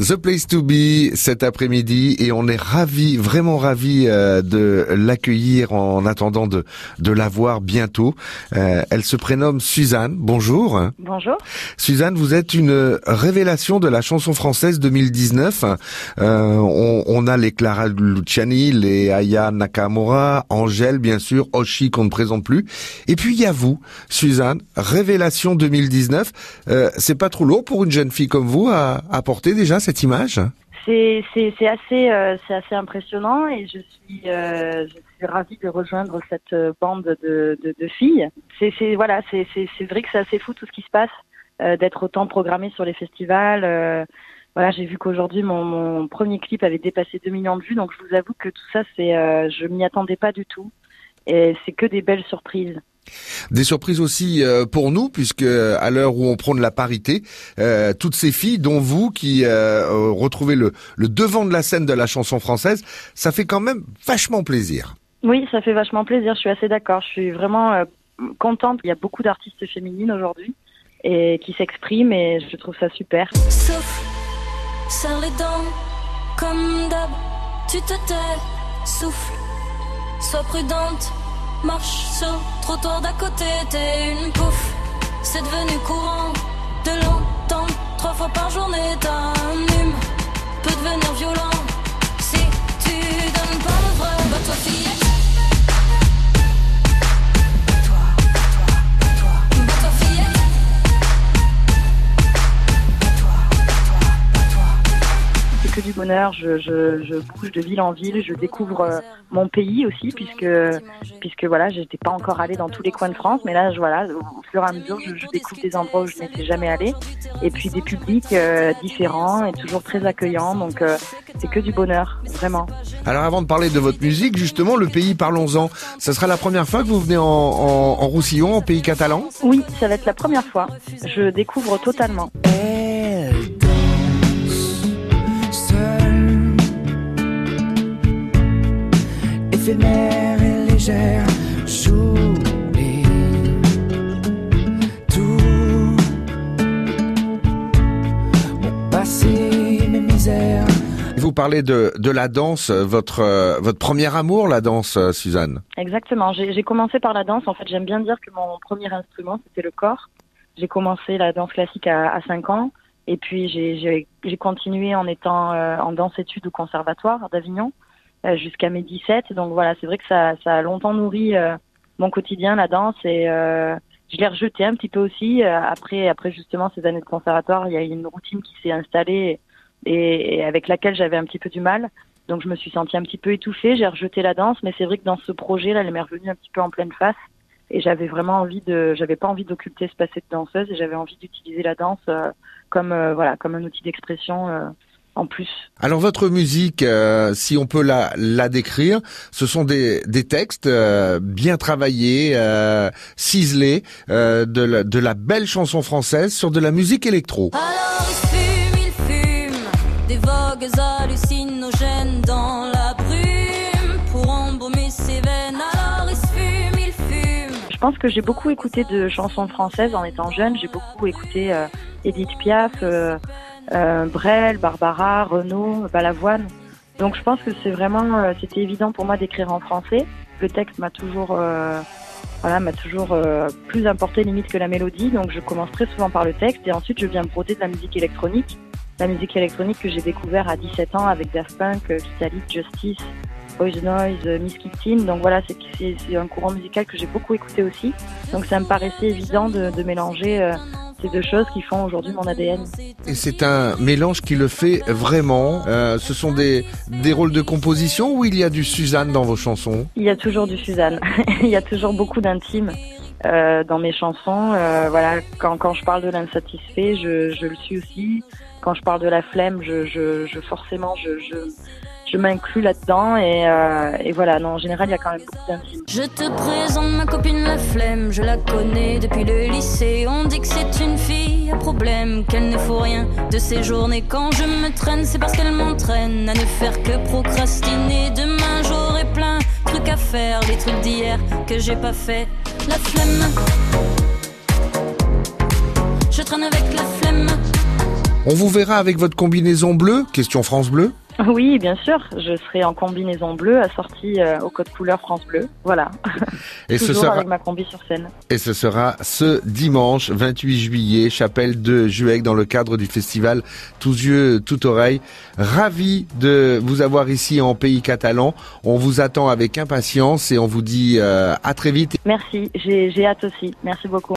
The Place to Be cet après-midi et on est ravi, vraiment ravi euh, de l'accueillir en attendant de, de la voir bientôt. Euh, elle se prénomme Suzanne. Bonjour. Bonjour. Suzanne, vous êtes une révélation de la chanson française 2019. Euh, on, on, a les Clara Luciani, les Aya Nakamura, Angèle bien sûr, Oshi qu'on ne présente plus. Et puis il y a vous, Suzanne, révélation 2019. Euh, c'est pas trop lourd pour une jeune fille comme vous à, à porter déjà cette image C'est assez, euh, assez impressionnant et je suis, euh, je suis ravie de rejoindre cette bande de, de, filles. C'est voilà, vrai que c'est assez fou tout ce qui se passe, euh, d'être autant programmé sur les festivals. Euh, voilà, j'ai vu qu'aujourd'hui mon, mon, premier clip avait dépassé 2 millions de vues, donc je vous avoue que tout ça, c'est, je m'y attendais pas du tout. Et c'est que des belles surprises. Des surprises aussi euh, pour nous, puisque à l'heure où on prône la parité, euh, toutes ces filles, dont vous, qui euh, retrouvez le, le, devant de la scène de la chanson française, ça fait quand même vachement plaisir. Oui, ça fait vachement plaisir. Je suis assez d'accord. Je suis vraiment euh, contente. Il y a beaucoup d'artistes féminines aujourd'hui et qui s'expriment et je trouve ça super. Sauf, serre les dents, comme d'hab, tu te tais, souffle, sois prudente Marche sur trottoir d'à côté, t'es une pouffe. C'est devenu courant de l'entendre trois fois par journée. Ta hume peut devenir bonheur. Je, je, je, bouge de ville en ville, je découvre euh, mon pays aussi, puisque puisque voilà, j'étais pas encore allée dans tous les coins de France, mais là, je, voilà, au fur et à mesure, je, je découvre des endroits où je n'étais jamais allée, et puis des publics euh, différents et toujours très accueillants. Donc euh, c'est que du bonheur, vraiment. Alors avant de parler de votre musique, justement, le pays, parlons-en. Ça sera la première fois que vous venez en, en, en Roussillon, en pays catalan? Oui, ça va être la première fois. Je découvre totalement. Éphémère et légère. J'oublie tout mon passé, mes misères. Vous parlez de, de la danse, votre, votre premier amour, la danse, Suzanne Exactement. J'ai commencé par la danse. En fait, j'aime bien dire que mon premier instrument, c'était le corps. J'ai commencé la danse classique à, à 5 ans. Et puis, j'ai continué en étant euh, en danse-études au conservatoire d'Avignon. Euh, jusqu'à mes 17. Donc voilà, c'est vrai que ça, ça a longtemps nourri euh, mon quotidien, la danse, et euh, je l'ai rejeté un petit peu aussi. après, après justement ces années de conservatoire, il y a une routine qui s'est installée et, et, avec laquelle j'avais un petit peu du mal. Donc je me suis sentie un petit peu étouffée, j'ai rejeté la danse, mais c'est vrai que dans ce projet, là, elle m'est revenue un petit peu en pleine face. Et j'avais vraiment envie de, j'avais pas envie d'occulter ce passé de danseuse, et j'avais envie d'utiliser la danse euh, comme, voilà, comme un outil d'expression euh, en plus. Alors votre musique, euh, si on peut la, la décrire, ce sont des, des textes euh, bien travaillés, euh, ciselés, de la, de, la, belle chanson française sur de la musique électro. Alors il fume, il fume, des vogues hallucinogènes dans la brume pour embaumer ses veines. Alors il fume, il fume. Je pense que j'ai beaucoup écouté de chansons françaises en étant jeune. J'ai beaucoup écouté Edith Piaf euh, Brel, Barbara, Renaud, Balavoine. Donc je pense que c'est vraiment, euh, c'était évident pour moi d'écrire en français. Le texte m'a toujours, euh, voilà, m'a toujours euh, plus importé limite que la mélodie. Donc je commence très souvent par le texte et ensuite je viens broder de la musique électronique. La musique électronique que j'ai découvert à 17 ans avec Daft Punk, Vitalik, Justice, Boys Noise, Miss Kittin. Donc voilà, c'est un courant musical que j'ai beaucoup écouté aussi. Donc ça me paraissait évident de, de mélanger euh, ces deux choses qui font aujourd'hui mon ADN. Et c'est un mélange qui le fait vraiment. Euh, ce sont des, des rôles de composition ou il y a du Suzanne dans vos chansons? Il y a toujours du Suzanne. il y a toujours beaucoup d'intime. Euh, dans mes chansons, euh, voilà, quand, quand je parle de l'insatisfait, je, je le suis aussi. Quand je parle de la flemme, je, je, je forcément, je, je, je m'inclus là-dedans et, euh, et, voilà. Non, en général, il y a quand même beaucoup. Je te présente ma copine la flemme, je la connais depuis le lycée. On dit que c'est une fille à problème, qu'elle ne faut rien de ses journées. Quand je me traîne, c'est parce qu'elle m'entraîne à ne faire que procrastiner. Demain, j'aurai plein de trucs à faire, des trucs d'hier que j'ai pas fait. La flemme, je traîne avec la flemme. On vous verra avec votre combinaison bleue, question France Bleu. Oui, bien sûr. Je serai en combinaison bleue, assortie euh, au code couleur France Bleu. Voilà. Et ce sera avec ma combi sur scène. et ce sera ce dimanche 28 juillet, chapelle de Juec dans le cadre du festival Tous yeux, toute oreille. Ravi de vous avoir ici en pays catalan. On vous attend avec impatience et on vous dit euh, à très vite. Merci. J'ai hâte aussi. Merci beaucoup.